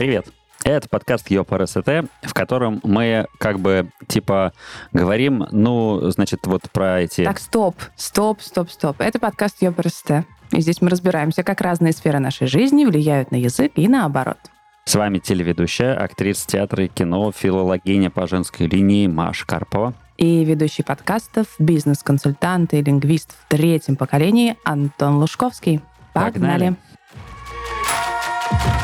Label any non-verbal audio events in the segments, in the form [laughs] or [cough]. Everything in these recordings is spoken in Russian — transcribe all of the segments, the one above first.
Привет. Это подкаст ЙОПРСТ, в котором мы как бы типа говорим, ну, значит, вот про эти... Так, стоп, стоп, стоп, стоп. Это подкаст ЙОПРСТ. И здесь мы разбираемся, как разные сферы нашей жизни влияют на язык и наоборот. С вами телеведущая, актриса театра и кино, филологиня по женской линии Маша Карпова. И ведущий подкастов, бизнес-консультант и лингвист в третьем поколении Антон Лужковский. Погнали! Погнали.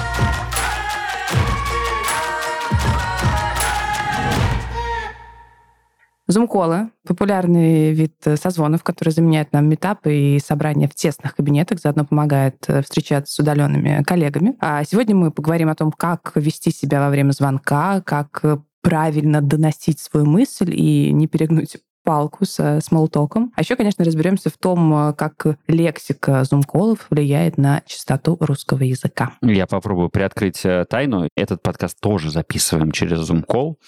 Зум-колы — популярный вид созвонов, который заменяет нам метапы и собрания в тесных кабинетах, заодно помогает э, встречаться с удаленными коллегами. А сегодня мы поговорим о том, как вести себя во время звонка, как правильно доносить свою мысль и не перегнуть палку со смолтоком. А еще, конечно, разберемся в том, э, как лексика зум-колов влияет на чистоту русского языка. Я попробую приоткрыть э, тайну. Этот подкаст тоже записываем через зум-кол.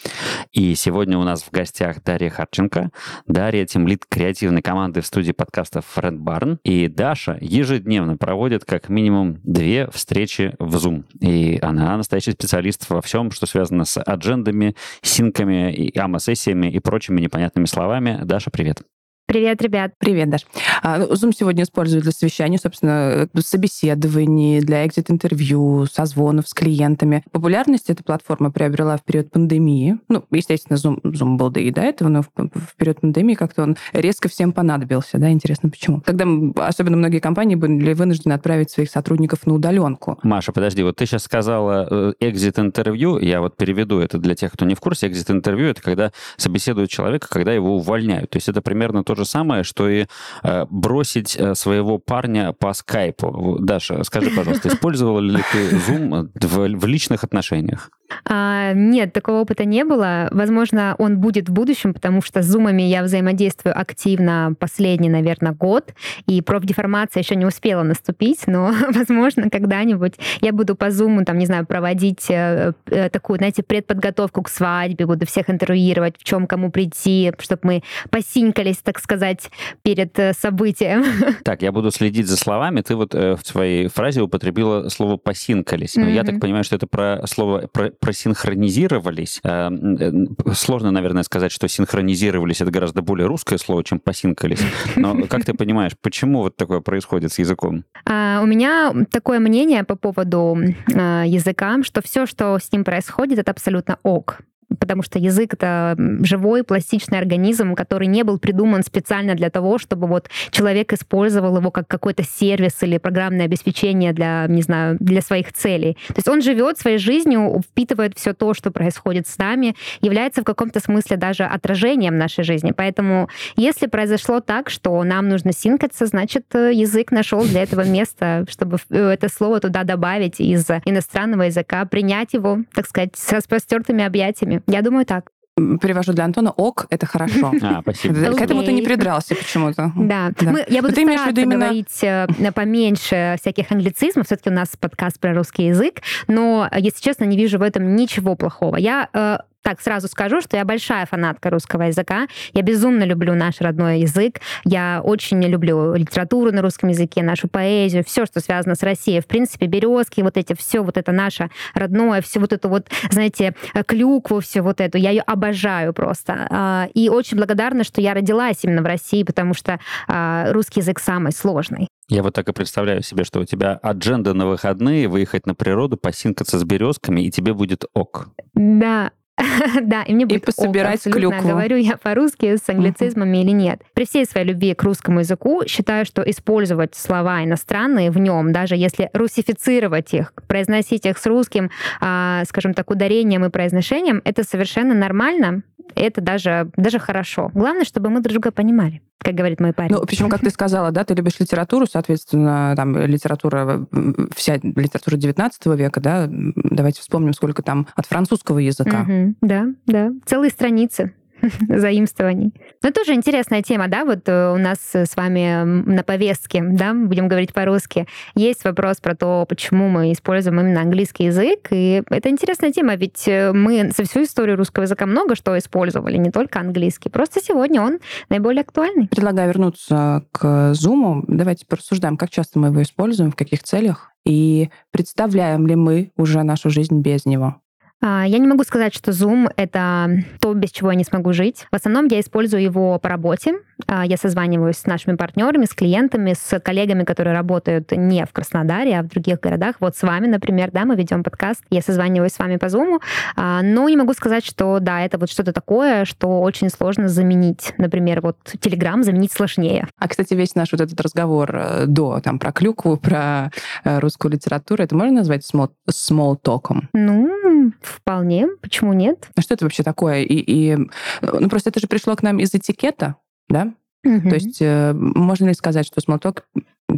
И сегодня у нас в гостях Дарья Харченко. Дарья — тимлит креативной команды в студии подкастов Фрэнд Барн. И Даша ежедневно проводит как минимум две встречи в Zoom. И она настоящий специалист во всем, что связано с аджендами, синками, и АМА-сессиями и прочими непонятными словами, Даша, привет. Привет, ребят. Привет, Даш. А, ну, Zoom сегодня используют для совещаний, собственно, собеседований, для экзит-интервью, созвонов с клиентами. Популярность эта платформа приобрела в период пандемии. Ну, естественно, Zoom, Zoom был да и до этого, но в, в период пандемии как-то он резко всем понадобился. Да, интересно, почему? Когда особенно многие компании были вынуждены отправить своих сотрудников на удаленку. Маша, подожди, вот ты сейчас сказала э, экзит-интервью, я вот переведу это для тех, кто не в курсе. Экзит-интервью — это когда собеседуют человека, когда его увольняют. То есть это примерно то же самое, что и э, бросить э, своего парня по скайпу. Даша, скажи, пожалуйста, использовала ли ты Zoom в, в личных отношениях? А, нет, такого опыта не было. Возможно, он будет в будущем, потому что с зумами я взаимодействую активно последний, наверное, год, и профдеформация еще не успела наступить, но, [laughs] возможно, когда-нибудь я буду по зуму, там, не знаю, проводить э, э, такую, знаете, предподготовку к свадьбе, буду всех интервьюировать, в чем кому прийти, чтобы мы посинькались, так сказать, перед э, событием. [laughs] Так, я буду следить за словами. Ты вот в своей фразе употребила слово «посинкались». Но mm-hmm. я так понимаю, что это про слово про просинхронизировались. Э, сложно, наверное, сказать, что синхронизировались это гораздо более русское слово, чем посинкались. Но [laughs] как ты понимаешь, почему вот такое происходит с языком? А, у меня такое мнение по поводу а, языка, что все, что с ним происходит, это абсолютно ок потому что язык — это живой пластичный организм, который не был придуман специально для того, чтобы вот человек использовал его как какой-то сервис или программное обеспечение для, не знаю, для своих целей. То есть он живет своей жизнью, впитывает все то, что происходит с нами, является в каком-то смысле даже отражением нашей жизни. Поэтому если произошло так, что нам нужно синкаться, значит, э, язык нашел для этого место, чтобы э, это слово туда добавить из иностранного языка, принять его, так сказать, с распростертыми объятиями. Я думаю так перевожу для Антона, ок, это хорошо. [laughs] А, спасибо. К этому ты не придрался почему-то. Да. да. Мы, я буду ты стараться именно... говорить э, поменьше всяких англицизмов. Все-таки у нас подкаст про русский язык. Но, если честно, не вижу в этом ничего плохого. Я э, так сразу скажу, что я большая фанатка русского языка. Я безумно люблю наш родной язык. Я очень люблю литературу на русском языке, нашу поэзию, все, что связано с Россией. В принципе, березки, вот эти, все вот это наше родное, все вот это вот, знаете, клюкву, все вот эту. Я ее обожаю просто. А, и очень благодарна, что я родилась именно в России, потому что а, русский язык самый сложный. Я вот так и представляю себе, что у тебя адженда на выходные, выехать на природу, посинкаться с березками, и тебе будет ок. Да, [laughs] да, и мне будет и пособирать ок, клюкву. говорю я по-русски с англицизмами или нет. При всей своей любви к русскому языку считаю, что использовать слова иностранные в нем, даже если русифицировать их, произносить их с русским, а, скажем так, ударением и произношением, это совершенно нормально, это даже, даже хорошо. Главное, чтобы мы друг друга понимали как говорит мой парень. Ну, почему, как ты сказала, да, ты любишь литературу, соответственно, там литература, вся литература 19 века, да, давайте вспомним, сколько там от французского языка. Угу, да, да, целые страницы. [laughs] заимствований. Но тоже интересная тема, да, вот э, у нас с вами на повестке, да, будем говорить по-русски, есть вопрос про то, почему мы используем именно английский язык, и это интересная тема, ведь э, мы за всю историю русского языка много что использовали, не только английский, просто сегодня он наиболее актуальный. Предлагаю вернуться к Zoom. Давайте порассуждаем, как часто мы его используем, в каких целях, и представляем ли мы уже нашу жизнь без него. А, я не могу сказать, что Zoom — это то, без чего я не смогу жить. В основном я использую его по работе. А, я созваниваюсь с нашими партнерами, с клиентами, с коллегами, которые работают не в Краснодаре, а в других городах. Вот с вами, например, да, мы ведем подкаст. Я созваниваюсь с вами по Zoom. А, но не могу сказать, что да, это вот что-то такое, что очень сложно заменить. Например, вот Telegram заменить сложнее. А, кстати, весь наш вот этот разговор э, до, там, про клюкву, про э, русскую литературу, это можно назвать small, small talk? Ну, Вполне. Почему нет? А что это вообще такое? И, и ну просто это же пришло к нам из этикета, да? Угу. То есть э, можно ли сказать, что смолток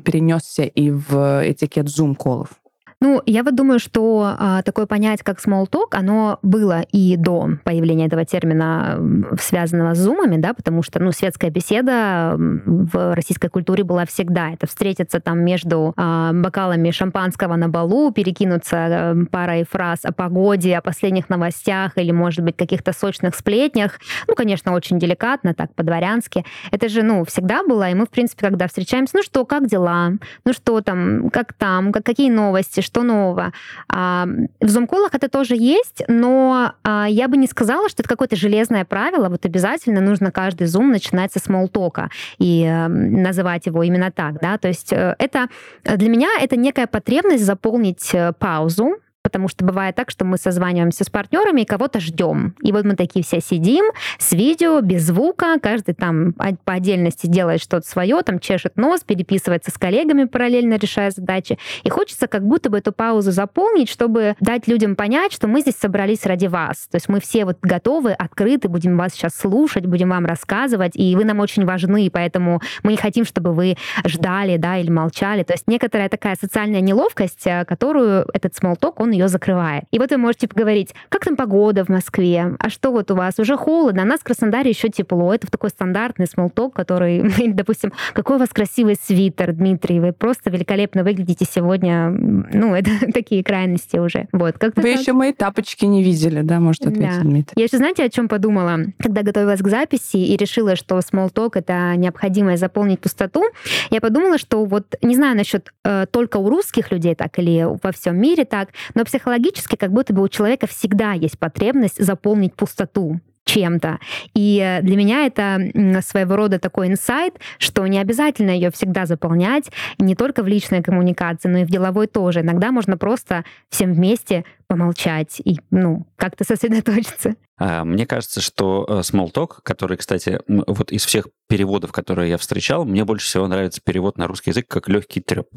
перенесся и в этикет зум-колов? Ну, я вот думаю, что а, такое понятие, как small talk, оно было и до появления этого термина, связанного с зумами, да, потому что, ну, светская беседа в российской культуре была всегда. Это встретиться там между а, бокалами шампанского на балу, перекинуться а, парой фраз о погоде, о последних новостях или, может быть, каких-то сочных сплетнях. Ну, конечно, очень деликатно, так, по-дворянски. Это же, ну, всегда было, и мы, в принципе, когда встречаемся, ну что, как дела? Ну что там, как там, как, какие новости, что нового. А, в зумколах это тоже есть, но а, я бы не сказала, что это какое-то железное правило. Вот обязательно нужно каждый зум начинать со смолтока и э, называть его именно так, да. То есть э, это для меня это некая потребность заполнить э, паузу потому что бывает так, что мы созваниваемся с партнерами и кого-то ждем. И вот мы такие все сидим с видео, без звука, каждый там по отдельности делает что-то свое, там чешет нос, переписывается с коллегами, параллельно решая задачи. И хочется как будто бы эту паузу заполнить, чтобы дать людям понять, что мы здесь собрались ради вас. То есть мы все вот готовы, открыты, будем вас сейчас слушать, будем вам рассказывать, и вы нам очень важны, поэтому мы не хотим, чтобы вы ждали, да, или молчали. То есть некоторая такая социальная неловкость, э, которую этот talk, он ее закрывает. И вот вы можете поговорить, как там погода в Москве, а что вот у вас, уже холодно, а нас в Краснодаре еще тепло. Это такой стандартный смолток, который, [laughs] допустим, какой у вас красивый свитер, Дмитрий, вы просто великолепно выглядите сегодня. Ну, [laughs] это такие крайности уже. Вот, как Вы так? еще мои тапочки не видели, да, может ответить да. Дмитрий? Я еще, знаете, о чем подумала, когда готовилась к записи и решила, что talk — это необходимо заполнить пустоту, я подумала, что вот, не знаю насчет э, только у русских людей так или во всем мире так, но психологически как будто бы у человека всегда есть потребность заполнить пустоту чем-то. И для меня это своего рода такой инсайт, что не обязательно ее всегда заполнять, не только в личной коммуникации, но и в деловой тоже. Иногда можно просто всем вместе помолчать и, ну, как-то сосредоточиться. А, мне кажется, что э, small talk, который, кстати, вот из всех переводов, которые я встречал, мне больше всего нравится перевод на русский язык как легкий треп.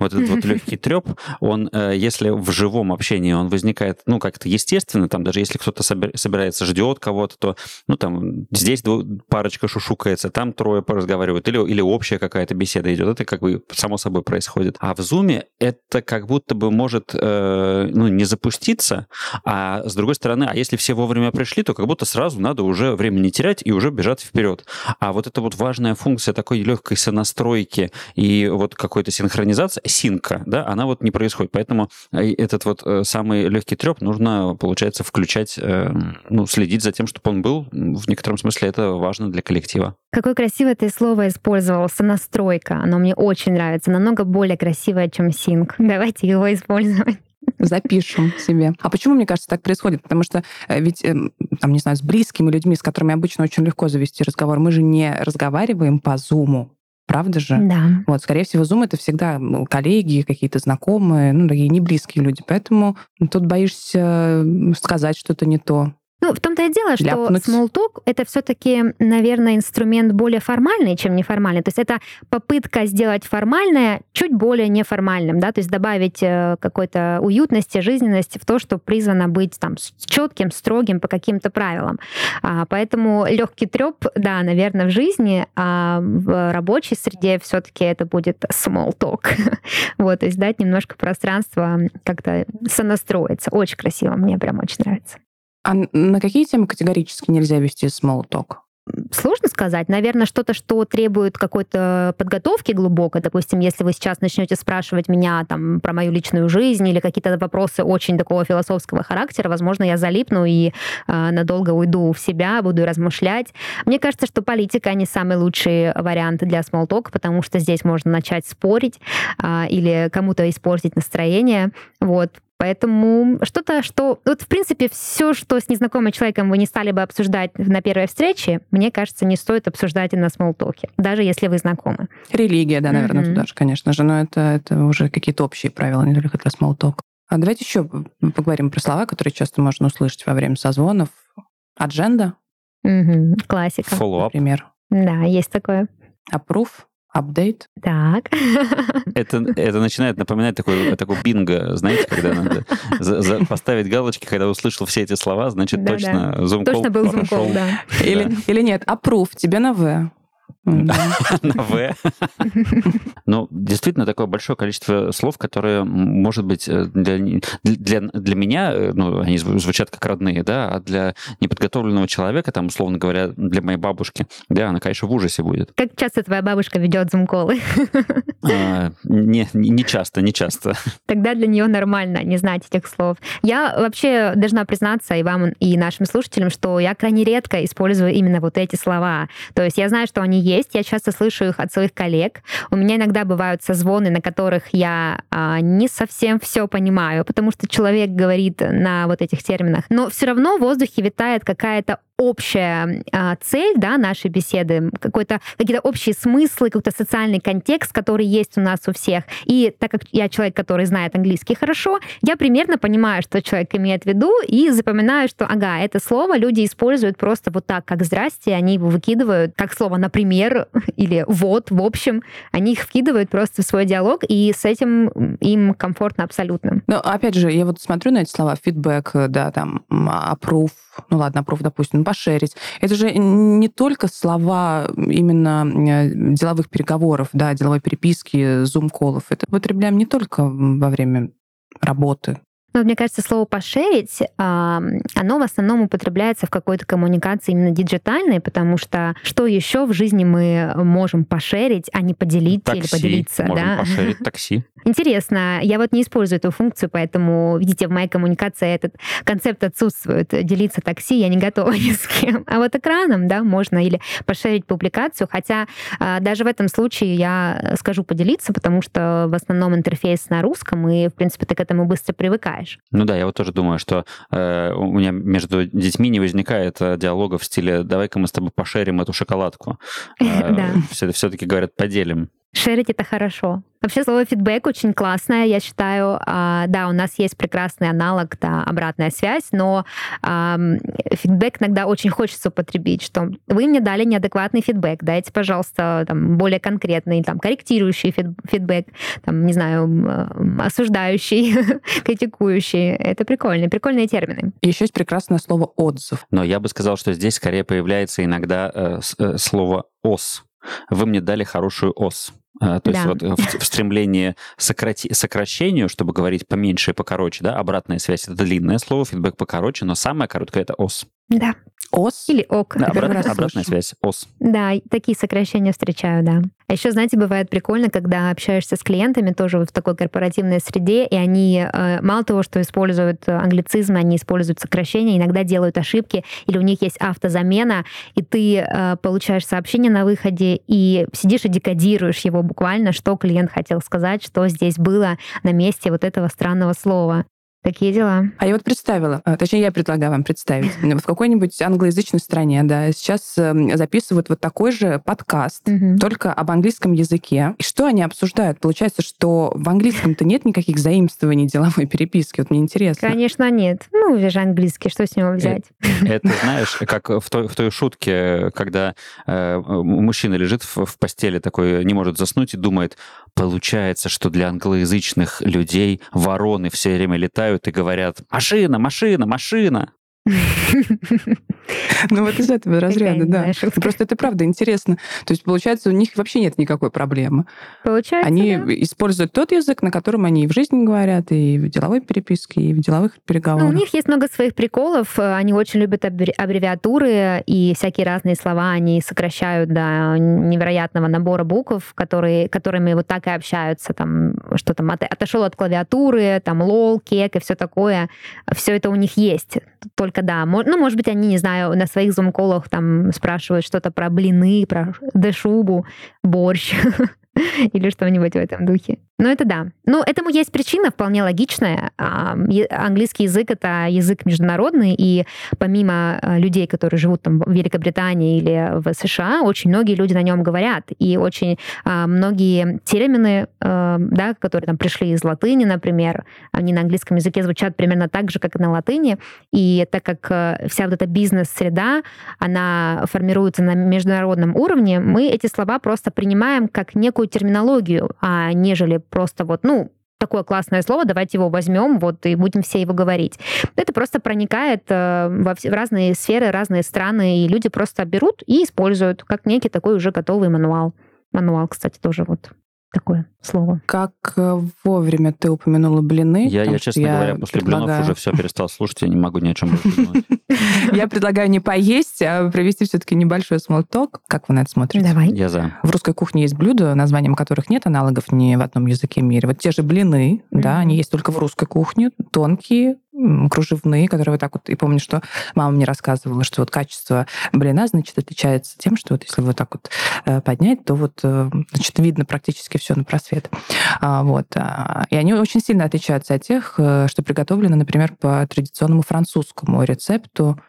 Вот этот вот легкий [laughs] треп, он, э, если в живом общении он возникает, ну, как-то естественно, там даже если кто-то собирается, ждет кого-то, то, ну, там, здесь парочка шушукается, там трое поразговаривают, или, или общая какая-то беседа идет, это как бы само собой происходит. А в зуме это как будто бы может, э, ну, не запуститься, а с другой стороны, а если все вовремя вовремя пришли, то как будто сразу надо уже время не терять и уже бежать вперед. А вот эта вот важная функция такой легкой сонастройки и вот какой-то синхронизации, синка, да, она вот не происходит. Поэтому э, этот вот э, самый легкий треп нужно, получается, включать, э, ну, следить за тем, чтобы он был. В некотором смысле это важно для коллектива. Какое красивое ты слово использовал, сонастройка. Оно мне очень нравится, намного более красивое, чем синк. Давайте его использовать. Запишем себе. А почему, мне кажется, так происходит? Потому что э, ведь, эм, там, не знаю, с близкими людьми, с которыми обычно очень легко завести разговор, мы же не разговариваем по зуму. Правда же? Да. Вот, скорее всего, Zoom это всегда коллеги, какие-то знакомые, ну, такие не близкие люди. Поэтому тут боишься сказать что-то не то. Ну, в том-то и дело, что Ляпнуть. small talk — это все таки наверное, инструмент более формальный, чем неформальный. То есть это попытка сделать формальное чуть более неформальным, да, то есть добавить э, какой-то уютности, жизненности в то, что призвано быть там четким, строгим по каким-то правилам. А, поэтому легкий треп, да, наверное, в жизни, а в рабочей среде все таки это будет small [laughs] talk. вот, то есть дать немножко пространства как-то сонастроиться. Очень красиво, мне прям очень нравится. А на какие темы категорически нельзя вести small? Сложно сказать. Наверное, что-то, что требует какой-то подготовки глубокой. Допустим, если вы сейчас начнете спрашивать меня там про мою личную жизнь или какие-то вопросы очень такого философского характера, возможно, я залипну и э, надолго уйду в себя, буду размышлять. Мне кажется, что политика не самый лучший вариант для talk, потому что здесь можно начать спорить э, или кому-то испортить настроение. Вот. Поэтому что-то, что... Вот, в принципе, все, что с незнакомым человеком вы не стали бы обсуждать на первой встрече, мне кажется, не стоит обсуждать и на смолтоке, даже если вы знакомы. Религия, да, наверное, mm-hmm. туда же, конечно же, но это, это уже какие-то общие правила, не только для смолтока. А давайте еще поговорим про слова, которые часто можно услышать во время созвонов. Адженда. Mm-hmm. Классика. Follow-up. Например. Да, есть такое. Approve. Апдейт. Так. [laughs] Это, это начинает напоминать такой, такой бинго, знаете, когда надо за, за, поставить галочки, когда услышал все эти слова, значит, да, точно да. зум Точно был зум да. Или, да. или нет, approve, тебе на В. [laughs] На В. Ну, действительно, такое большое количество слов, которые, может быть, э, для, для, для меня, э, ну, они звучат как родные, да, а для неподготовленного человека, там, условно говоря, для моей бабушки, да, она, конечно, в ужасе будет. Как часто твоя бабушка ведет зумколы? А, не, не часто, не часто. Тогда для нее нормально не знать этих слов. Я вообще должна признаться и вам, и нашим слушателям, что я крайне редко использую именно вот эти слова. То есть я знаю, что они есть, я часто слышу их от своих коллег. У меня иногда бывают созвоны, на которых я а, не совсем все понимаю, потому что человек говорит на вот этих терминах. Но все равно в воздухе витает какая-то общая а, цель да, нашей беседы, какой-то, какие-то общие смыслы, какой-то социальный контекст, который есть у нас у всех. И так как я человек, который знает английский хорошо, я примерно понимаю, что человек имеет в виду, и запоминаю, что, ага, это слово люди используют просто вот так, как «здрасте», они его выкидывают как слово «например» [laughs] или «вот», в общем, они их вкидывают просто в свой диалог, и с этим им комфортно абсолютно. Но, опять же, я вот смотрю на эти слова, фидбэк, да, там, approve, ну ладно, approve, допустим, пошерить. Это же не только слова именно э, деловых переговоров, да, деловой переписки, зум-колов. Это употребляем не только во время работы, но мне кажется, слово «пошерить», оно в основном употребляется в какой-то коммуникации именно диджитальной, потому что что еще в жизни мы можем пошерить, а не поделить такси. или поделиться? Можем да? пошерить такси. [laughs] Интересно, я вот не использую эту функцию, поэтому, видите, в моей коммуникации этот концепт отсутствует. Делиться такси я не готова [laughs] ни с кем. А вот экраном, да, можно или пошерить публикацию, хотя а, даже в этом случае я скажу поделиться, потому что в основном интерфейс на русском, и, в принципе, ты к этому быстро привыкаешь. Ну да, я вот тоже думаю, что э, у меня между детьми не возникает э, диалога в стиле «давай-ка мы с тобой пошерим эту шоколадку». [laughs] Э, Все-таки говорят «поделим». Шерить это хорошо. Вообще слово фидбэк очень классное, я считаю. А, да, у нас есть прекрасный аналог, да, обратная связь, но фидбэк иногда очень хочется употребить, что вы мне дали неадекватный фидбэк, дайте, пожалуйста, там, более конкретный, там, корректирующий фидбэк, там, не знаю, осуждающий, [laughs] критикующий. Это прикольные, прикольные термины. И еще есть прекрасное слово отзыв. Но я бы сказал, что здесь скорее появляется иногда э, э, слово ос вы мне дали хорошую ос. А, то да. есть вот в, в стремлении сократи, сокращению, чтобы говорить поменьше и покороче, да, обратная связь — это длинное слово, фидбэк покороче, но самое короткое — это ос. Да. ОС? Или ОК. Да, обрат, обратная связь, ОС. Да, такие сокращения встречаю, да. А еще, знаете, бывает прикольно, когда общаешься с клиентами тоже в такой корпоративной среде, и они э, мало того, что используют англицизмы, они используют сокращения, иногда делают ошибки, или у них есть автозамена, и ты э, получаешь сообщение на выходе, и сидишь и декодируешь его буквально, что клиент хотел сказать, что здесь было на месте вот этого странного слова. Такие дела. А я вот представила, а, точнее, я предлагаю вам представить, [laughs] в какой-нибудь англоязычной стране, да, сейчас эм, записывают вот такой же подкаст, угу. только об английском языке. И что они обсуждают? Получается, что в английском-то нет никаких заимствований деловой переписки. Вот мне интересно. Конечно, нет. Ну, вы же английский, что с него взять? Это, это [laughs] знаешь, как в той, в той шутке, когда э, мужчина лежит в, в постели такой, не может заснуть и думает, получается, что для англоязычных людей вороны все время летают и говорят «машина, машина, машина». [laughs] [laughs] Ну вот из этого разряда, да. Просто это правда интересно. То есть, получается, у них вообще нет никакой проблемы. Получается, Они используют тот язык, на котором они и в жизни говорят, и в деловой переписке, и в деловых Ну, переговорах. у них есть много своих приколов. Э, Они очень любят аббре- аббревиатуры и всякие разные слова. Они сокращают до невероятного набора букв, которые, которыми вот так и общаются. Там, что там, от- отошел от клавиатуры, там, лол, кек и все такое. Все это у них есть. Только да. Ну, может быть, они, не знаю, на своих зум-колах там спрашивают что-то про блины, про дешубу, борщ [laughs] [laughs] или что-нибудь в этом духе. Ну, это да. Ну, этому есть причина вполне логичная. Английский язык — это язык международный, и помимо а, людей, которые живут там в Великобритании или в США, очень многие люди на нем говорят. И очень а, многие термины, а, да, которые там пришли из латыни, например, они на английском языке звучат примерно так же, как и на латыни. И так как э, вся вот эта бизнес-среда, она формируется на международном уровне, мы эти слова просто принимаем как некую терминологию, а нежели просто вот, ну, такое классное слово, давайте его возьмем, вот, и будем все его говорить. Это просто проникает э, во все, в разные сферы, разные страны, и люди просто берут и используют как некий такой уже готовый мануал. Мануал, кстати, тоже вот такое слово. Как э, вовремя ты упомянула блины. Я, я честно говоря, после блинов предлагаю- уже все перестал слушать, я не могу ни о чем больше думать. [laughs] Я предлагаю не поесть, а провести все-таки небольшой смолток. Как вы на это смотрите? Давай. Я за. В русской кухне есть блюда, названием которых нет аналогов ни в одном языке мира. Вот те же блины, да, они есть только в русской кухне, тонкие, кружевные, которые вот так вот... И помню, что мама мне рассказывала, что вот качество блина, значит, отличается тем, что вот если вот так вот э, поднять, то вот, э, значит, видно практически все на просвет. А, Вот. а, И они очень сильно отличаются от тех, э, что приготовлены, например, по традиционному французскому рецепту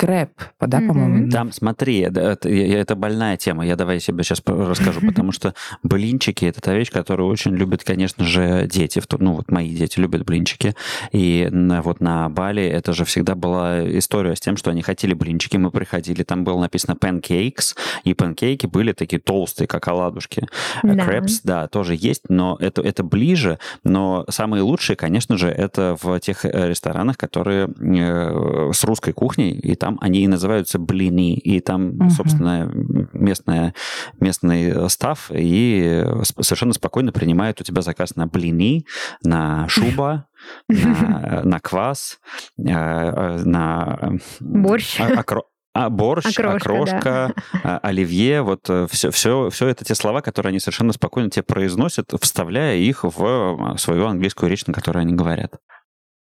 крэп, да, Мгм. по-моему? Там, смотри, это, это, это больная тема. Я давай себе сейчас расскажу, потому что блинчики это та вещь, которую очень любят, конечно же, дети. Ну, вот мои дети любят блинчики. И вот на Бали это же всегда была история с тем, что они хотели блинчики. Мы приходили, там было написано pancakes, и панкейки были такие толстые, как оладушки. Да. Крепс, да, тоже есть, но это, это ближе. Но самые лучшие, конечно же, это в тех э, ресторанах, которые э, с русской кухней, и там они и называются блины, и там, Мгм. собственно, местная, местный став, и э, совершенно спокойно принимают у тебя заказ на блины, на шуба, [laughs] на, на квас, э, э, на... э, Борщ. а- окро- а, борщ, Окрошка, окрошка, а, оливье, вот все, все, все это те слова, которые они совершенно спокойно тебе произносят, вставляя их в свою английскую речь, на которой они говорят.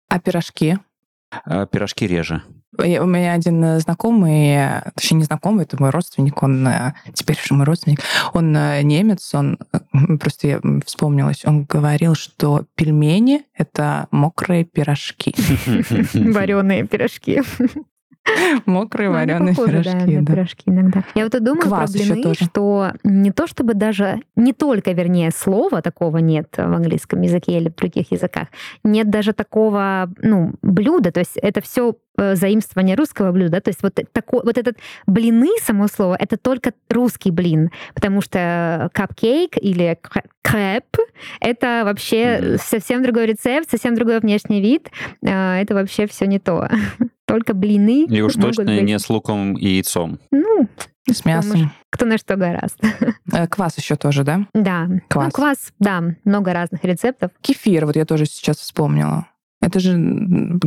А пирожки? Пирожки реже. У меня один э, знакомый, э, точнее не знакомый, это мой родственник, он э, теперь уже мой родственник, он немец, он [laughs] просто я вспомнилась, он говорил, что пельмени это мокрые пирожки, [laughs] Вареные пирожки. Мокрые Ну, вареные да, пирожки, да. пирожки иногда. Я вот и думаю Квас про блины, что не то чтобы даже, не только, вернее, слова такого нет в английском языке или в других языках, нет даже такого, ну, блюда, то есть это все заимствование русского блюда, то есть вот, такой, вот этот блины, само слово, это только русский блин, потому что капкейк или кр- крэп — это вообще совсем другой рецепт, совсем другой внешний вид, а, это вообще все не то. [laughs] Только блины И уж могут точно быть. не с луком и яйцом. Ну, С мясом. кто на что гораст. [laughs] Э, Квас еще тоже, да? Да. Квас. Ну, квас, да, много разных рецептов. Кефир, вот я тоже сейчас вспомнила. Это же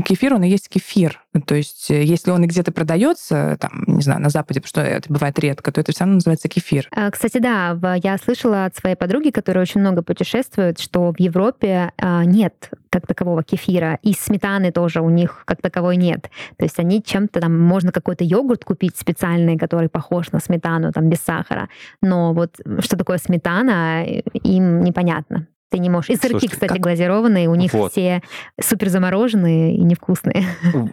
кефир, он и есть кефир. То есть, э, если он и где-то продается, там, не знаю, на Западе, потому что это бывает редко, то это все равно называется кефир. А, Кстати, да, я слышала от своей подруги, которая очень много путешествует, что в Европе а, нет как такового кефира, и сметаны тоже у них как таковой нет. То есть они чем-то там, можно какой-то йогурт купить специальный, который похож на сметану, там, без сахара, но вот что такое сметана, э, им непонятно. Ты не можешь. И сырки, Слушайте, кстати, как- глазированные, у них Вот. все супер замороженные и невкусные.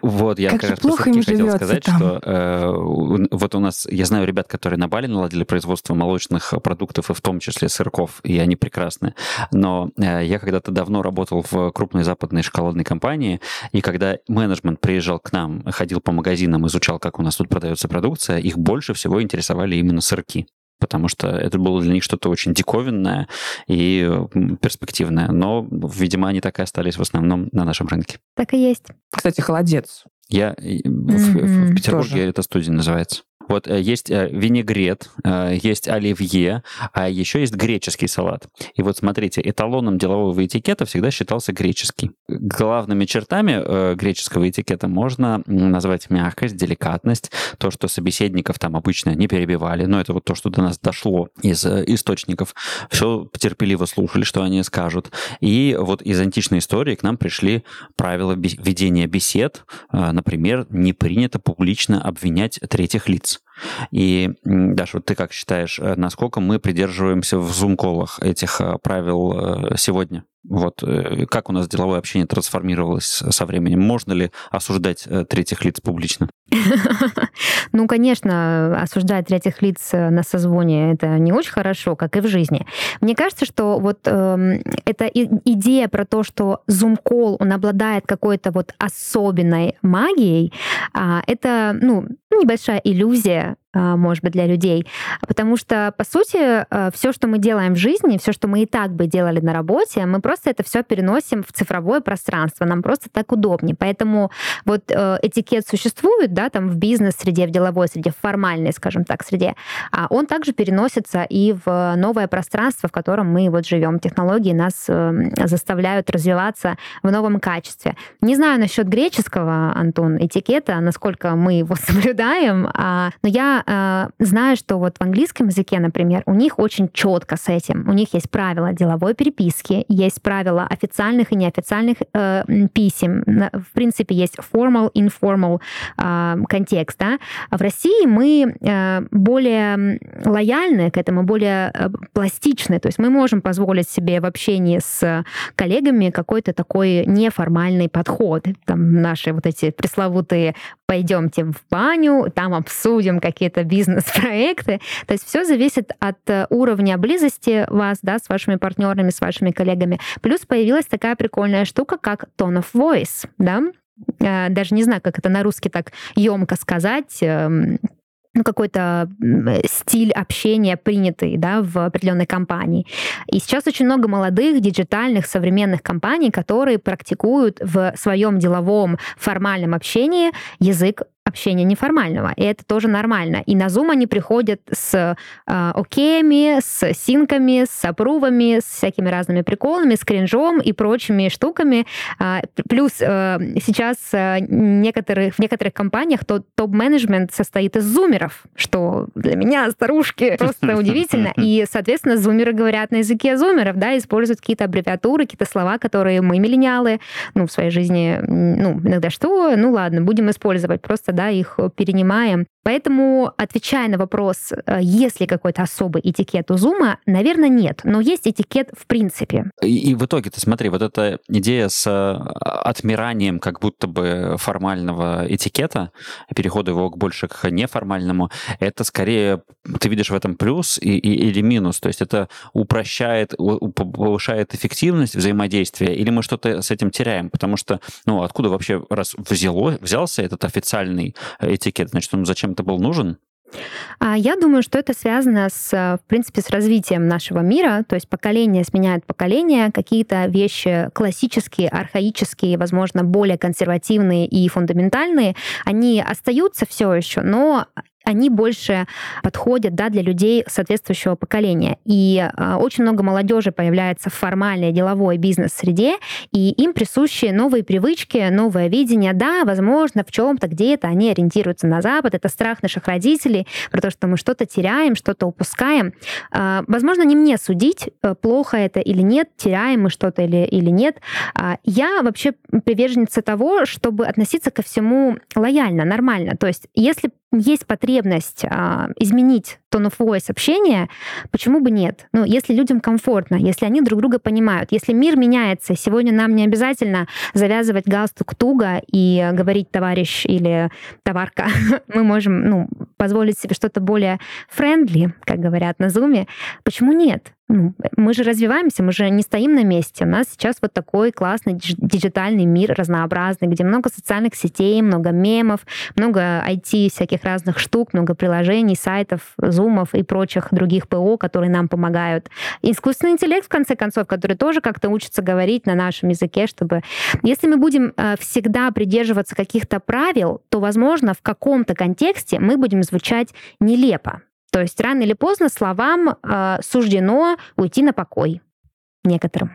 Вот, я Как как, же раз плохо им хотел сказать, там. что э, вот у нас, я знаю ребят, которые на Бали наладили производство молочных продуктов, и в том числе сырков, и они прекрасны. Но э, я когда-то давно работал в крупной западной шоколадной компании, и когда менеджмент приезжал к нам, ходил по магазинам, изучал, как у нас тут продается продукция, их больше всего интересовали именно сырки потому что это было для них что-то очень диковинное и перспективное. Но, видимо, они так и остались в основном на нашем рынке. Так и есть. Кстати, холодец. Я mm-hmm. в, в Петербурге Тоже. это студия называется. Вот э, есть э, винегрет, э, есть оливье, а еще есть греческий салат. И вот смотрите, эталоном делового этикета всегда считался греческий. Главными чертами греческого этикета можно назвать мягкость, деликатность, то, что собеседников там обычно не перебивали, но это вот то, что до нас дошло из источников. Все терпеливо слушали, что они скажут. И вот из античной истории к нам пришли правила ведения бесед. Например, не принято публично обвинять третьих лиц. И, Даша, вот ты как считаешь, э, насколько мы придерживаемся в зум-колах этих э, правил э, сегодня? Вот как у нас деловое общение трансформировалось со временем? Можно ли осуждать третьих лиц публично? [laughs] Ну, конечно, осуждать третьих лиц на созвоне это не очень хорошо, как и в жизни. Мне кажется, что вот э, эта идея про то, что Zoom-call, он обладает какой-то вот особенной магией, э, это, ну, небольшая иллюзия, а, может быть, для людей. Потому что, по сути, а, все, что мы делаем в жизни, все, что мы и так бы делали на работе, мы просто это все переносим в цифровое пространство. Нам просто так удобнее. Поэтому вот э, этикет существует, да, там в бизнес-среде, в деловой среде, в формальной, скажем так, среде. А он также переносится и в новое пространство, в котором мы вот живем. Технологии нас э, заставляют развиваться в новом качестве. Не знаю насчет греческого, Антон, этикета, насколько мы его [laughs] соблюдаем, а, но я э, знаю, что вот в английском языке, например, у них очень четко с этим. У них есть правила деловой переписки, есть правила официальных и неофициальных э, писем. В принципе, есть formal, informal э, контекст. Да? А в России мы э, более лояльны к этому, более э, пластичны. То есть мы можем позволить себе в общении с коллегами какой-то такой неформальный подход. Там наши вот эти пресловутые «пойдемте в баню, там обсудим какие какие-то бизнес-проекты. То есть все зависит от э, уровня близости вас, да, с вашими партнерами, с вашими коллегами. Плюс появилась такая прикольная штука, как tone of voice, да, э, даже не знаю, как это на русский так емко сказать, эм, ну, какой-то стиль общения принятый да, в определенной компании. И сейчас очень много молодых, диджитальных, современных компаний, которые практикуют в своем деловом формальном общении язык общения неформального, и это тоже нормально. И на Zoom они приходят с э, океями, с синками, с апрувами, с всякими разными приколами, с кринжом и прочими штуками. Э, плюс э, сейчас э, некоторых, в некоторых компаниях то, топ-менеджмент состоит из зумеров, что для меня, старушки, [laughs] просто удивительно. И, соответственно, зумеры говорят на языке зумеров, да, используют какие-то аббревиатуры, какие-то слова, которые мы, миллениалы, ну, в своей жизни, ну, иногда что, ну, ладно, будем использовать. Просто да, их перенимаем. Поэтому, отвечая на вопрос, э, есть ли какой-то особый этикет у Зума, наверное, нет. Но есть этикет в принципе. И, и в итоге, ты смотри, вот эта идея с э, отмиранием как будто бы формального этикета, перехода его больше к неформальному, это скорее, ты видишь в этом плюс и, и, или минус. То есть это упрощает, повышает эффективность взаимодействия, или мы что-то с этим теряем? Потому что, ну, откуда вообще, раз взяло, взялся этот официальный этикет, значит, он зачем-то был нужен? А, я думаю, что это связано с, в принципе, с развитием нашего мира, то есть поколение сменяет поколение, какие-то вещи классические, архаические, возможно, более консервативные и фундаментальные, они остаются все еще, но они больше подходят да, для людей соответствующего поколения. И э, очень много молодежи появляется в формальной деловой бизнес-среде, и им присущи новые привычки, новое видение. Да, возможно, в чем-то где-то они ориентируются на Запад. Это страх наших родителей про то, что мы что-то теряем, что-то упускаем. Э, возможно, не мне судить, э, плохо это или нет, теряем мы что-то или, или нет. Э, я вообще приверженница того, чтобы относиться ко всему лояльно, нормально. То есть, если есть потребность а, изменить tone of voice общения, почему бы нет? Ну, если людям комфортно, если они друг друга понимают, если мир меняется, сегодня нам не обязательно завязывать галстук туго и говорить товарищ или товарка. [laughs] Мы можем ну, позволить себе что-то более friendly, как говорят на зуме. Почему нет? Ну, мы же развиваемся, мы же не стоим на месте. У нас сейчас вот такой классный диджитальный мир разнообразный, где много социальных сетей, много мемов, много IT всяких разных штук, много приложений, сайтов, зумов и прочих других ПО, которые нам помогают. Искусственный интеллект, в конце концов, который тоже как-то учится говорить на нашем языке, чтобы... Если мы будем э, всегда придерживаться каких-то правил, то, возможно, в каком-то контексте мы будем звучать нелепо. То есть рано или поздно словам э, суждено уйти на покой некоторым.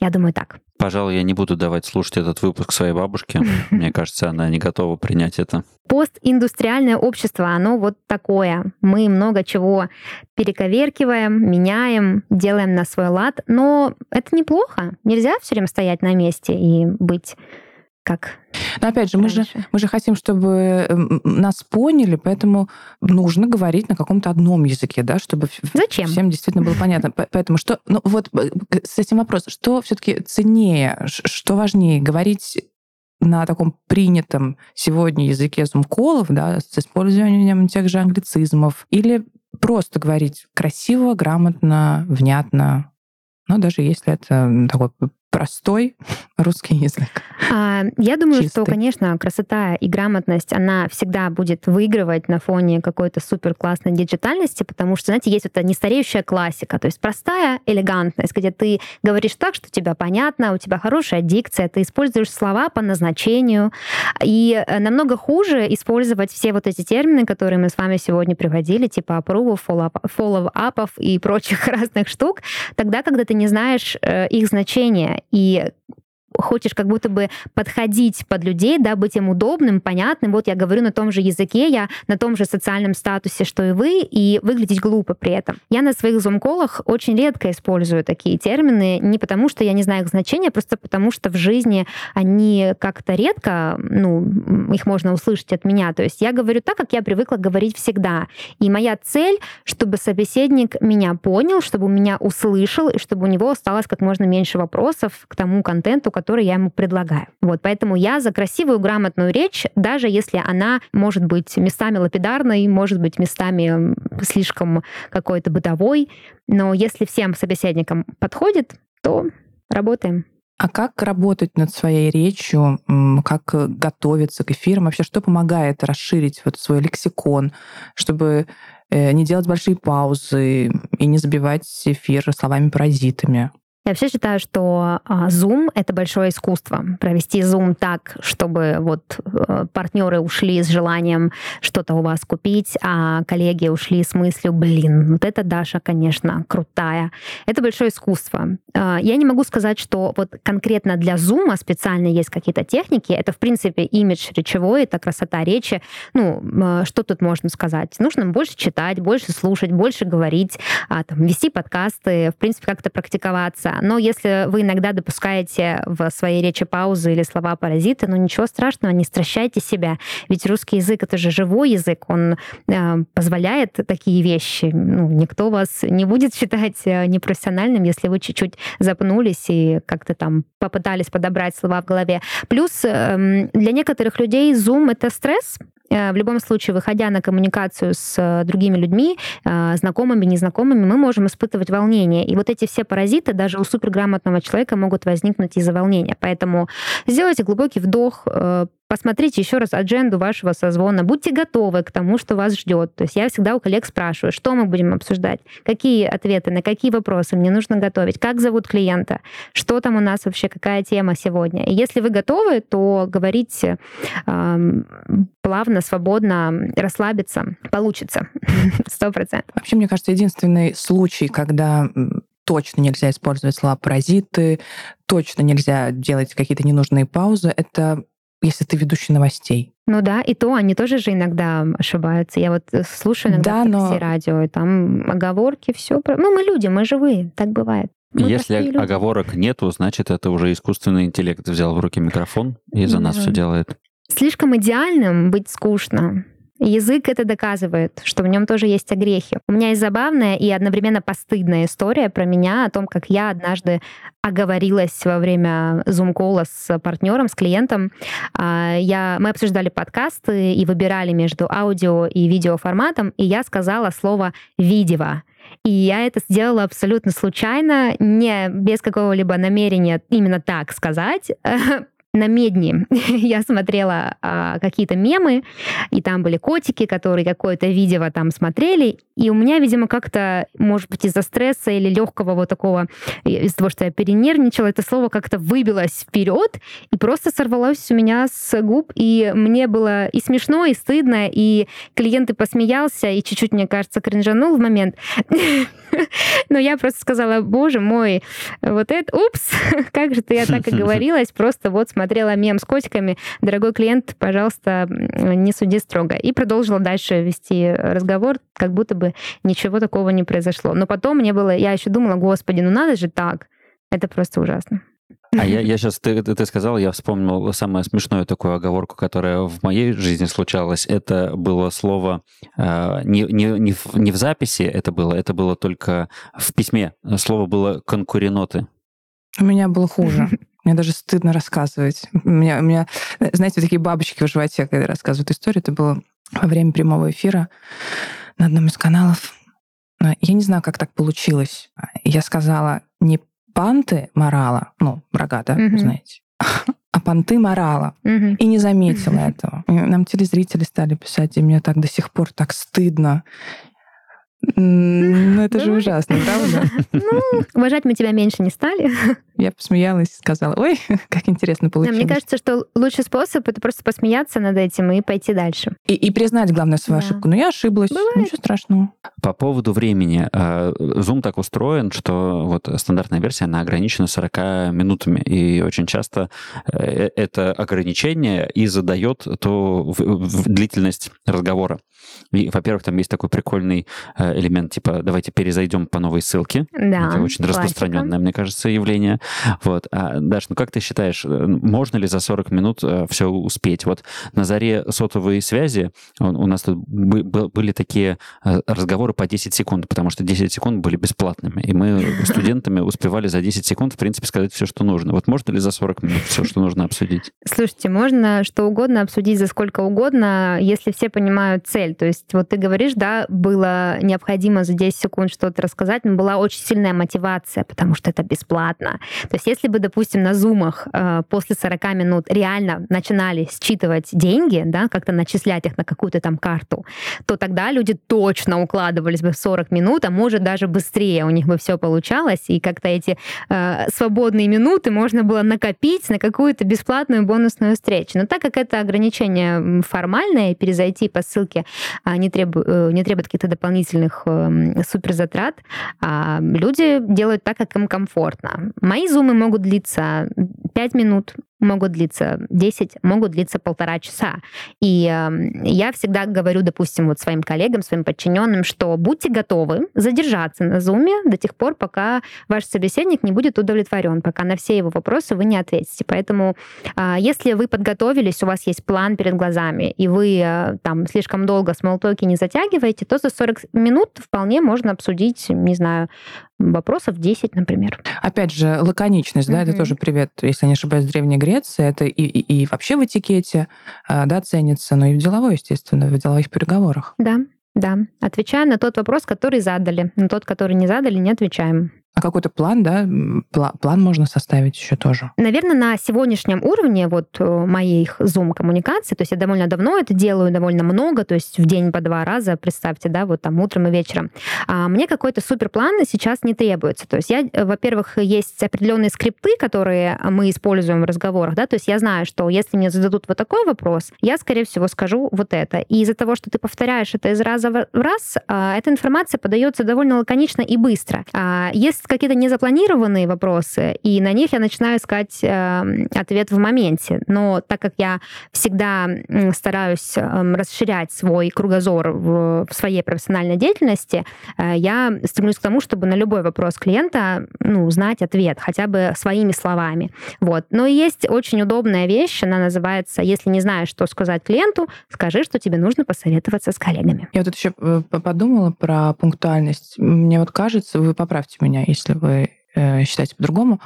Я думаю так. Пожалуй, я не буду давать слушать этот выпуск своей бабушке. [laughs] Мне кажется, она не готова принять это. Постиндустриальное общество, оно вот такое. Мы много чего перековеркиваем, меняем, делаем на свой лад, но это неплохо. Нельзя все время стоять на месте и быть как но опять же, мы же, мы же хотим, чтобы нас поняли, поэтому нужно говорить на каком-то одном языке, да, чтобы Зачем? всем действительно было понятно. Поэтому что, ну вот э, с этим вопросом, что все-таки ценнее, что важнее, говорить на таком принятом сегодня языке зумколов, да, с использованием тех же англицизмов, или просто говорить красиво, грамотно, внятно, но даже если это такой простой русский язык? А, я думаю, Чистый. что, конечно, красота и грамотность, она всегда будет выигрывать на фоне какой-то супер классной диджитальности, потому что, знаете, есть эта нестареющая классика, то есть простая элегантность, где ты говоришь так, что тебя понятно, у тебя хорошая дикция, ты используешь слова по назначению, и э, намного хуже использовать все вот эти термины, которые мы с вами сегодня приводили, типа approve, follow-up и прочих [laughs] разных штук, тогда, когда ты не знаешь э, их значения и хочешь как будто бы подходить под людей, да, быть им удобным, понятным. Вот я говорю на том же языке, я на том же социальном статусе, что и вы, и выглядеть глупо при этом. Я на своих зум-колах очень редко использую такие термины, не потому что я не знаю их значения, просто потому что в жизни они как-то редко, ну, их можно услышать от меня. То есть я говорю так, как я привыкла говорить всегда. И моя цель, чтобы собеседник меня понял, чтобы меня услышал, и чтобы у него осталось как можно меньше вопросов к тому контенту, который я ему предлагаю. Вот, поэтому я за красивую, грамотную речь, даже если она может быть местами лапидарной, может быть местами слишком какой-то бытовой, но если всем собеседникам подходит, то работаем. А как работать над своей речью, как готовиться к эфирам, вообще что помогает расширить вот свой лексикон, чтобы э, не делать большие паузы и не забивать эфир словами-паразитами? Я вообще считаю, что а, Zoom — это большое искусство. Провести Zoom так, чтобы вот э, партнеры ушли с желанием что-то у вас купить, а коллеги ушли с мыслью, блин, вот это Даша, конечно, крутая. Это большое искусство. А, я не могу сказать, что вот конкретно для Zoom специально есть какие-то техники. Это, в принципе, имидж речевой, это красота речи. Ну, а, что тут можно сказать? Нужно больше читать, больше слушать, больше говорить, там, вести подкасты, в принципе, как-то практиковаться но если вы иногда допускаете в своей речи паузы или слова-паразиты, ну ничего страшного, не стращайте себя. Ведь русский язык — это же живой язык, он э, позволяет такие вещи. Ну, никто вас не будет считать э, непрофессиональным, если вы чуть-чуть запнулись и как-то там попытались подобрать слова в голове. Плюс э, для некоторых людей Zoom — это стресс, в любом случае, выходя на коммуникацию с э, другими людьми, э, знакомыми, незнакомыми, мы можем испытывать волнение. И вот эти все паразиты даже у суперграмотного человека могут возникнуть из-за волнения. Поэтому сделайте глубокий вдох, Посмотрите еще раз адженду вашего созвона. Будьте готовы к тому, что вас ждет. То есть я всегда у коллег спрашиваю, что мы будем обсуждать, какие ответы, на какие вопросы мне нужно готовить, как зовут клиента, что там у нас вообще, какая тема сегодня. И если вы готовы, то говорить э, плавно, свободно, расслабиться получится. [laughs] Сто процентов. Вообще, мне кажется, единственный случай, когда точно нельзя использовать слова паразиты, точно нельзя делать какие-то ненужные паузы, это если ты ведущий новостей. Ну да, и то они тоже же иногда ошибаются. Я вот э, слушаю иногда да, но... радио, и там оговорки, все. Ну, мы люди, мы живые, так бывает. Мы Если оговорок нету, значит, это уже искусственный интеллект взял в руки микрофон и за да. нас все делает. Слишком идеальным быть скучно. Язык это доказывает, что в нем тоже есть огрехи. У меня есть забавная и одновременно постыдная история про меня, о том, как я однажды оговорилась во время зум-кола с партнером, с клиентом. А, я, мы обсуждали подкасты и выбирали между аудио и видеоформатом, и я сказала слово «видево». И я это сделала абсолютно случайно, не без какого-либо намерения именно так сказать, [laughs] на медне [laughs] я смотрела а, какие-то мемы, и там были котики, которые какое-то видео там смотрели, и у меня, видимо, как-то, может быть, из-за стресса или легкого вот такого, из-за того, что я перенервничала, это слово как-то выбилось вперед и просто сорвалось у меня с губ, и мне было и смешно, и стыдно, и клиент и посмеялся, и чуть-чуть, мне кажется, кринжанул в момент. [laughs] Но я просто сказала, боже мой, вот это, упс, [laughs] как же ты я так и говорилась, просто вот смотрела мем с котиками, дорогой клиент, пожалуйста, не суди строго. И продолжила дальше вести разговор, как будто бы ничего такого не произошло. Но потом мне было, я еще думала, господи, ну надо же так. Это просто ужасно. А я, я сейчас, ты, ты сказал, я вспомнил самую смешную такую оговорку, которая в моей жизни случалась. Это было слово э, не, не, не, в, не в записи это было, это было только в письме. Слово было конкуреноты. У меня было хуже. [laughs] Мне даже стыдно рассказывать. У меня, у меня, знаете, такие бабочки в животе, когда рассказывают историю. Это было во время прямого эфира на одном из каналов. Я не знаю, как так получилось. Я сказала не панты морала, ну, врага, да, угу. знаете, [laughs] а понты морала. Угу. И не заметила этого. Нам телезрители стали писать, и мне так до сих пор так стыдно. Ну, это же ужасно, правда? Ну, уважать мы тебя меньше не стали. Я посмеялась и сказала, ой, [laughs] как интересно получилось. мне кажется, что лучший способ — это просто посмеяться над этим и пойти дальше. И, и признать, главное, свою да. ошибку. Но я ошиблась, Бывает. ничего страшного. По поводу времени. А, Zoom так устроен, что вот стандартная версия, она ограничена 40 минутами. И очень часто э, это ограничение и задает то длительность разговора. И, во-первых, там есть такой прикольный э, элемент, типа, давайте перезайдем по новой ссылке. Да, Это очень классика. распространенное, мне кажется, явление. Вот. А, Даш, ну как ты считаешь, э, можно ли за 40 минут э, все успеть? Вот на заре сотовой связи у нас тут были такие разговоры по 10 секунд, потому что 10 секунд были бесплатными, и мы [laughs] студентами успевали за 10 секунд, в принципе, сказать все, что нужно. Вот можно ли за 40 минут все, что нужно обсудить? Слушайте, можно что угодно обсудить за сколько угодно, если все понимают цель. То есть вот ты говоришь, да, было необходимо за 10 секунд что-то рассказать, но была очень сильная мотивация, потому что это бесплатно. То есть если бы, допустим, на зумах э, после 40 минут реально начинали считывать деньги, да, как-то начислять их на какую-то там карту, то тогда люди точно укладывались бы в 40 минут, а может даже быстрее у них бы все получалось, и как-то эти э, свободные минуты можно было накопить на какую-то бесплатную бонусную встречу. Но так как это ограничение формальное, перезайти по ссылке а, не, требует, э, не требует каких-то дополнительных эм, суперзатрат, а люди делают так, как им комфортно. Мои зумы могут длиться 5 минут, могут длиться 10, могут длиться полтора часа. И э, я всегда говорю, допустим, вот своим коллегам, своим подчиненным, что будьте готовы задержаться на зуме до тех пор, пока ваш собеседник не будет удовлетворен, пока на все его вопросы вы не ответите. Поэтому э, если вы подготовились, у вас есть план перед глазами, и вы э, там слишком долго смолтоки не затягиваете, то за 40 минут вполне можно обсудить, не знаю, вопросов 10, например. Опять же, лаконичность, mm-hmm. да, это тоже привет, если не ошибаюсь, Древней Греции. Это и, и, и вообще в этикете, а, да, ценится, но и в деловой, естественно, в деловых переговорах. Да, да. Отвечаем на тот вопрос, который задали. На тот, который не задали, не отвечаем. А какой-то план, да, план можно составить еще тоже? Наверное, на сегодняшнем уровне вот э, моих Zoom-коммуникаций, то есть я довольно давно это делаю, довольно много, то есть в день по два раза, представьте, да, вот там утром и вечером. А мне какой-то суперплан сейчас не требуется. То есть я, э, во-первых, есть определенные скрипты, которые мы используем в разговорах, да, то есть я знаю, что если мне зададут вот такой вопрос, я, скорее всего, скажу вот это. И из-за того, что ты повторяешь это из раза в раз, а, эта информация подается довольно лаконично и быстро. А, если какие-то незапланированные вопросы, и на них я начинаю искать э, ответ в моменте. Но так как я всегда стараюсь э, расширять свой кругозор в, в своей профессиональной деятельности, э, я стремлюсь к тому, чтобы на любой вопрос клиента ну, знать ответ хотя бы своими словами. Вот. Но есть очень удобная вещь, она называется «Если не знаешь, что сказать клиенту, скажи, что тебе нужно посоветоваться с коллегами». Я вот еще э, подумала про пунктуальность. Мне вот кажется, вы поправьте меня, если вы э, считаете по-другому,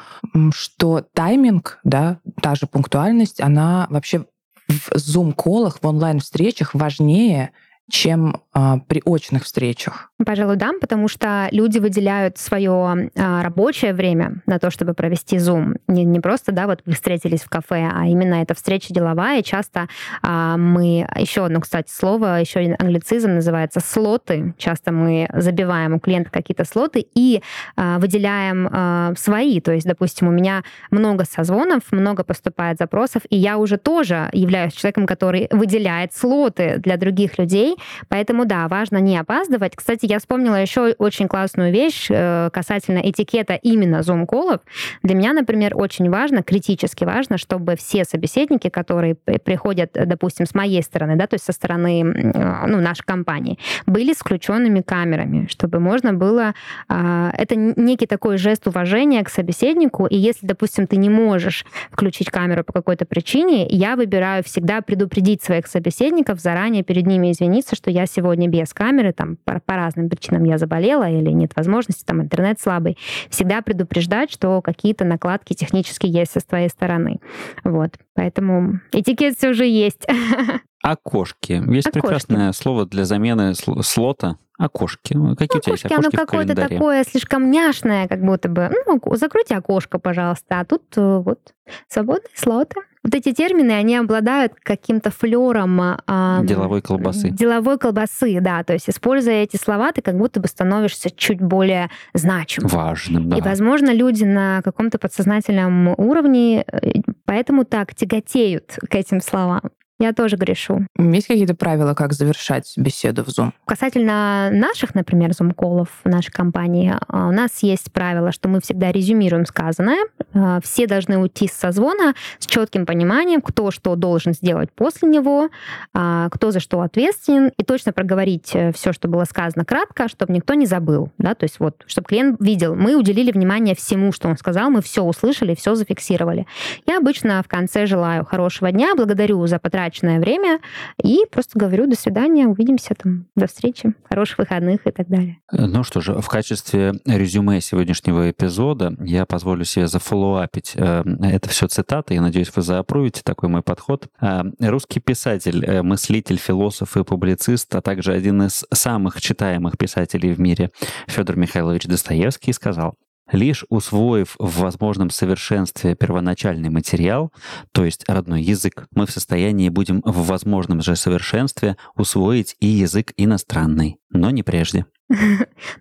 что тайминг, да, та же пунктуальность, она вообще в зум-колах, в онлайн-встречах важнее, чем при очных встречах? Пожалуй, да, потому что люди выделяют свое а, рабочее время на то, чтобы провести Zoom. Не, не просто, да, вот вы встретились в кафе, а именно эта встреча деловая. Часто а, мы, еще одно, кстати, слово, еще один англицизм называется слоты. Часто мы забиваем у клиента какие-то слоты и а, выделяем а, свои. То есть, допустим, у меня много созвонов, много поступает запросов, и я уже тоже являюсь человеком, который выделяет слоты для других людей. Поэтому, да, важно не опаздывать. Кстати, я вспомнила еще очень классную вещь э, касательно этикета именно зум-колов. Для меня, например, очень важно, критически важно, чтобы все собеседники, которые приходят, допустим, с моей стороны, да, то есть со стороны ну, нашей компании, были с включенными камерами, чтобы можно было... А, это некий такой жест уважения к собеседнику, и если, допустим, ты не можешь включить камеру по какой-то причине, я выбираю всегда предупредить своих собеседников, заранее перед ними извиниться, что я сегодня без камеры, там, по, по разным причинам я заболела или нет возможности, там, интернет слабый. Всегда предупреждать, что какие-то накладки технически есть со твоей стороны. Вот. Поэтому этикет все же есть. [laughs] Окошки. Есть окошки. прекрасное слово для замены слота. Окошки. Какие окошки, у тебя есть окошки Оно какое-то такое слишком няшное, как будто бы. Ну, закройте окошко, пожалуйста. А тут э, вот свободные слоты. Вот эти термины, они обладают каким-то флером... А, деловой колбасы. Деловой колбасы, да. То есть, используя эти слова, ты как будто бы становишься чуть более значимым. Важным, да. И, возможно, люди на каком-то подсознательном уровне э, поэтому так тяготеют к этим словам. Я тоже грешу. Есть какие-то правила, как завершать беседу в Zoom? Касательно наших, например, зум-колов в нашей компании, а, у нас есть правило, что мы всегда резюмируем сказанное. А, все должны уйти с созвона с четким пониманием, кто что должен сделать после него, а, кто за что ответственен, и точно проговорить э, все, что было сказано кратко, чтобы никто не забыл. Да? То есть вот, чтобы клиент видел, мы уделили внимание всему, что он сказал, мы все услышали, все зафиксировали. Я обычно в конце желаю хорошего дня, благодарю за потраченное потраченное время и просто говорю до свидания, увидимся там, до встречи, хороших выходных и так далее. Ну что же, в качестве резюме сегодняшнего эпизода я позволю себе зафоллоуапить. Э, это все цитаты, я надеюсь, вы заапрувите такой мой подход. Э, русский писатель, э, мыслитель, философ и публицист, а также один из самых читаемых писателей в мире Федор Михайлович Достоевский сказал, Лишь усвоив в возможном совершенстве первоначальный материал, то есть родной язык, мы в состоянии будем в возможном же совершенстве усвоить и язык иностранный, но не прежде. [laughs]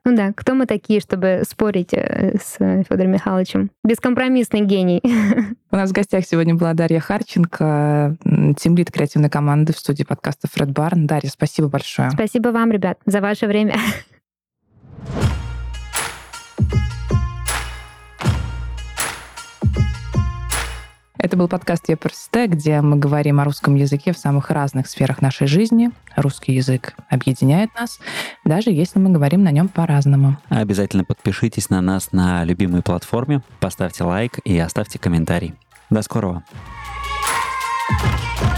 Ну да, кто мы такие, чтобы спорить э, с Федором Михайловичем? Бескомпромиссный гений. [laughs] У нас в гостях сегодня была Дарья Харченко, тимлит креативной команды в студии подкаста Фред Барн. Дарья, спасибо большое. Спасибо вам, ребят, за ваше время. [laughs] Это был подкаст «Я просто, где мы говорим о русском языке в самых разных сферах нашей жизни. Русский язык объединяет нас, даже если мы говорим на нем по-разному. Обязательно подпишитесь на нас на любимой платформе, поставьте лайк и оставьте комментарий. До скорого! thank you